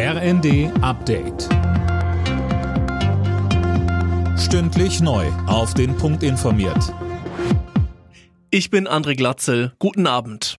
RND Update. Stündlich neu. Auf den Punkt informiert. Ich bin André Glatzel. Guten Abend.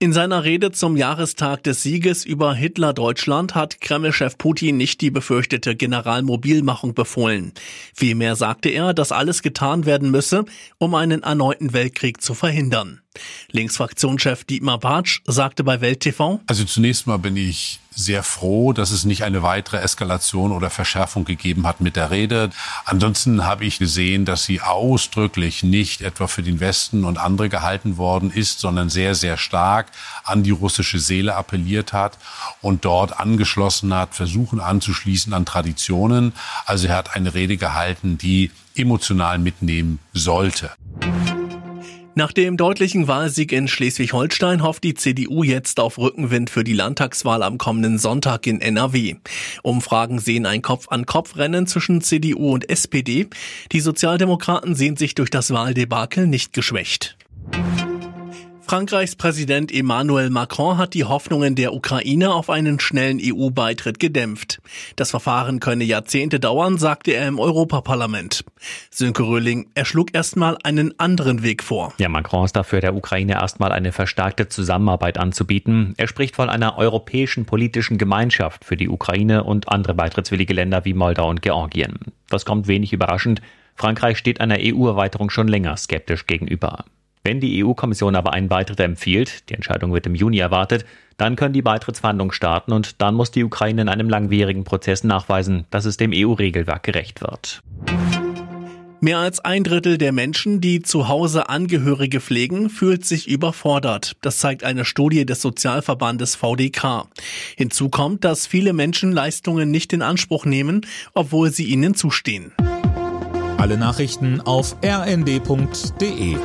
In seiner Rede zum Jahrestag des Sieges über Hitler-Deutschland hat Kreml-Chef Putin nicht die befürchtete Generalmobilmachung befohlen. Vielmehr sagte er, dass alles getan werden müsse, um einen erneuten Weltkrieg zu verhindern. Linksfraktionschef Dietmar Bartsch sagte bei Welt TV. Also zunächst mal bin ich sehr froh, dass es nicht eine weitere Eskalation oder Verschärfung gegeben hat mit der Rede. Ansonsten habe ich gesehen, dass sie ausdrücklich nicht etwa für den Westen und andere gehalten worden ist, sondern sehr, sehr stark an die russische Seele appelliert hat und dort angeschlossen hat, versuchen anzuschließen an Traditionen. Also er hat eine Rede gehalten, die emotional mitnehmen sollte. Nach dem deutlichen Wahlsieg in Schleswig-Holstein hofft die CDU jetzt auf Rückenwind für die Landtagswahl am kommenden Sonntag in NRW. Umfragen sehen ein Kopf-an-Kopf-Rennen zwischen CDU und SPD. Die Sozialdemokraten sehen sich durch das Wahldebakel nicht geschwächt. Frankreichs Präsident Emmanuel Macron hat die Hoffnungen der Ukraine auf einen schnellen EU-Beitritt gedämpft. Das Verfahren könne Jahrzehnte dauern, sagte er im Europaparlament. Sönke Röhling, er schlug erstmal einen anderen Weg vor. Ja, Macron ist dafür, der Ukraine erstmal eine verstärkte Zusammenarbeit anzubieten. Er spricht von einer europäischen politischen Gemeinschaft für die Ukraine und andere beitrittswillige Länder wie Moldau und Georgien. Das kommt wenig überraschend. Frankreich steht einer EU-Erweiterung schon länger skeptisch gegenüber. Wenn die EU-Kommission aber einen Beitritt empfiehlt, die Entscheidung wird im Juni erwartet, dann können die Beitrittsverhandlungen starten und dann muss die Ukraine in einem langwierigen Prozess nachweisen, dass es dem EU-Regelwerk gerecht wird. Mehr als ein Drittel der Menschen, die zu Hause Angehörige pflegen, fühlt sich überfordert. Das zeigt eine Studie des Sozialverbandes VDK. Hinzu kommt, dass viele Menschen Leistungen nicht in Anspruch nehmen, obwohl sie ihnen zustehen. Alle Nachrichten auf rnd.de